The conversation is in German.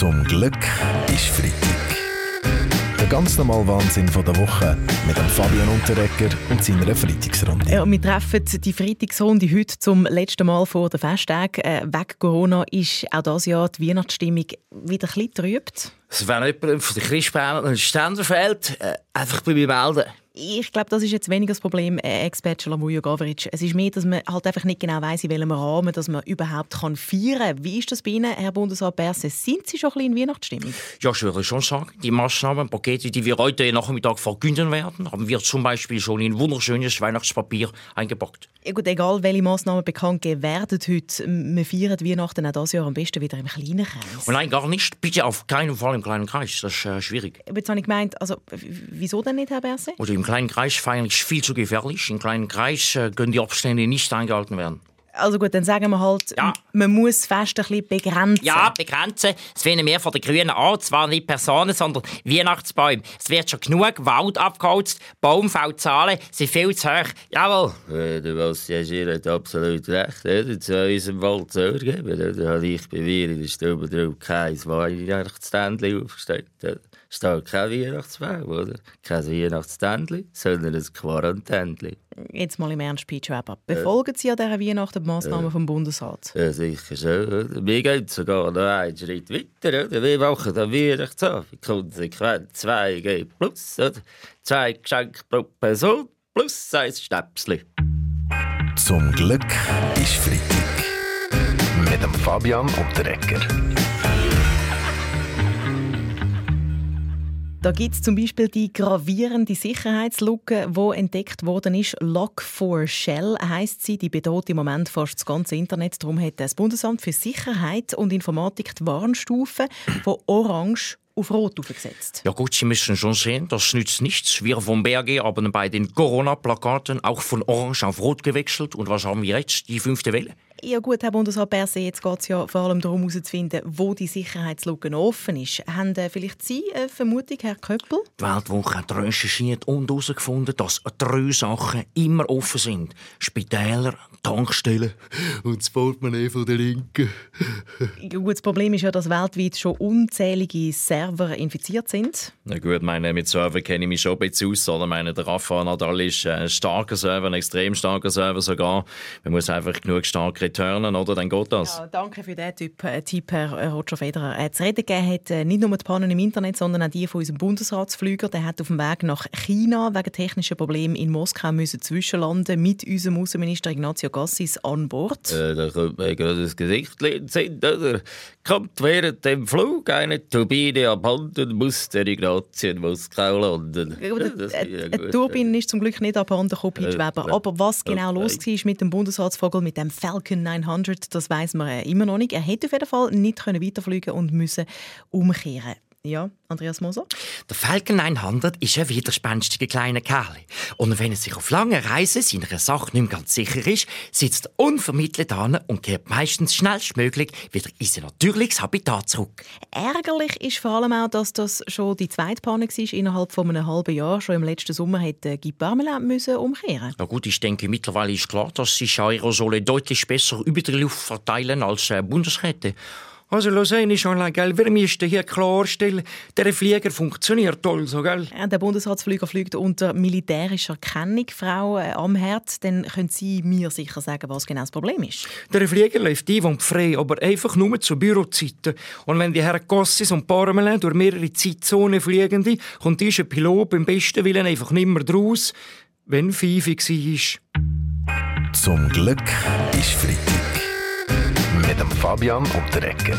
Zum Glück ist Freitag. Der ganz normale Wahnsinn von der Woche mit dem Fabian Unterrecker und seiner Freitagsrunde. Ja, wir treffen die Freitagsrunde heute zum letzten Mal vor den Festtagen. Äh, wegen Corona ist auch dieses Jahr die Weihnachtsstimmung wieder ein bisschen trübt. Also wenn jemand von den Christbäumen einen Ständer fehlt, äh, einfach bei mir melden. Ich glaube, das ist jetzt weniger das Problem, äh, Ex-Bachelor Mujo Gavric. Es ist mehr, dass man halt einfach nicht genau weiss, in welchem Rahmen dass man überhaupt kann feiern kann. Wie ist das bei Ihnen, Herr Bundesrat Berse? Sind Sie schon ein bisschen in Weihnachtsstimmung? Ja, ich würde schon sagen, die Massnahmenpakete, die wir heute Nachmittag verkünden werden, haben wir zum Beispiel schon in wunderschönes Weihnachtspapier eingepackt. Ja gut, egal welche Massnahmen bekannt gegeben werden heute, wir feiern Weihnachten auch dieses Jahr am besten wieder im kleinen Kreis. Und nein, gar nicht. Bitte auf keinen Fall im kleinen Kreis. Das ist äh, schwierig. Jetzt habe ich gemeint, also wieso denn nicht, Herr Berse? Oder im kleinen Kreis feiern ist viel zu gefährlich. Im kleinen Kreis äh, können die Abstände nicht eingehalten werden. Also gut, dann sagen wir halt, Ja. man muss das Fest ein bisschen begrenzen. Ja, begrenzen. Es fehlen mehr von den Grünen an. Zwar nicht Personen, sondern Weihnachtsbäume. Es wird schon genug Wald abgeholzt. Baumfallzahlen sind viel zu hoch. Jawohl. Äh, Der Passagier hat absolut recht. Oder? Zu unserem Wald zu geben. Da habe ich bei mir in der Stube drauf kein Weihnachtsständchen aufgestellt. Da steht kein Weihnachtsbaum, oder? Kein Weihnachtsständchen, sondern ein Quarantänchen. Jetzt mal im Ernst, Peach Weber. Befolgen Sie an dieser Weihnachten die Massnahmen vom Bundesrat? Ja, sicher schon. Wir gehen sogar noch einen Schritt weiter. Oder? Wir machen am Weihnachtsabend konsequent 2G plus. Oder? Zwei Geschenke pro Person plus ein Schnäpschen. Zum Glück ist Freitag. Mit dem Fabian Unterrecker. Da gibt es zum Beispiel die gravierende Sicherheitslücke, die entdeckt worden ist. Log4Shell heisst sie. Die bedroht im Moment fast das ganze Internet. Darum hat das Bundesamt für Sicherheit und Informatik die Warnstufe von Orange auf Rot aufgesetzt. Ja gut, Sie müssen schon sehen, das nützt nichts. Wir vom BRG haben bei den Corona-Plakaten auch von Orange auf Rot gewechselt. Und was haben wir jetzt? Die fünfte Welle? Ja gut, Herr Bundesrat Berse, jetzt geht es ja vor allem darum herauszufinden, wo die Sicherheitslücke offen ist. Haben äh, vielleicht Sie eine Vermutung, Herr Köppel? Die Weltwoche hat recherchiert und herausgefunden, dass drei Sachen immer offen sind. Spitäler, Tankstellen und das Portemonnaie von der Linken. Ja, gut, das Problem ist ja, dass weltweit schon unzählige Server infiziert sind. Na gut, meine, mit Server kenne ich mich schon ein bisschen aus. Oder? Meine, der Rafa Nadal ist äh, ein starker Server, ein extrem starker Server sogar. Man muss einfach genug stark returnen, oder? Dann geht das. Ja, danke für diesen Typ, äh, Tipp, Herr Roger Federer. Äh, zu reden gegeben hat äh, nicht nur die Pannen im Internet, sondern auch die von unserem Bundesratsflüger. Der hat auf dem Weg nach China wegen technischer Probleme in Moskau müssen zwischenlanden mit unserem Außenminister Ignazio Gassis an Bord. Äh, da kommt mir gerade das Gesicht sind, oder? Kommt während dem Flug eine Turbine abhanden muss Ignazio in Moskau landen. Eine. Turbine ist zum Glück nicht abhanden gekommen, Äh, Aber was genau los war mit dem Bundesratsvogel, mit dem Falcon 900, das weiß man äh, immer noch nicht. Er hätte auf jeden Fall nicht können weiterfliegen und müssen umkehren. Ja, Andreas Moser? Der Falcon 900 ist ein widerspenstiger kleiner Kerl. Und wenn er sich auf lange Reise seiner Sache nicht mehr ganz sicher ist, sitzt er unvermittelt an und kehrt meistens schnellstmöglich wieder in sein natürliches Habitat zurück. Ärgerlich ist vor allem auch, dass das schon die zweite Panne war innerhalb von einem halben Jahr. Schon im letzten Sommer hätte Guy Parmelin müssen umkehren. Na gut, ich denke, mittlerweile ist klar, dass sich Aerosole deutlich besser über die Luft verteilen als äh, Bundesräte. Also, los eine schon, gell? Wir müssen hier klarstellen, der Flieger funktioniert toll, so, gell? Ja, Der Bundesratsflüger fliegt unter militärischer Kennung, Frau äh, am Herd. Dann können Sie mir sicher sagen, was genau das Problem ist. Der Flieger läuft einwandfrei, aber einfach nur zu Bürozeiten. Und wenn die Herren Gossis und Parmelin durch mehrere Zeitzonen fliegen, kommt dieser Pilot beim besten Willen einfach nimmer draus, wenn Fifi war. Zum Glück ist Freitag. Mit dem Fabian Unterrecker.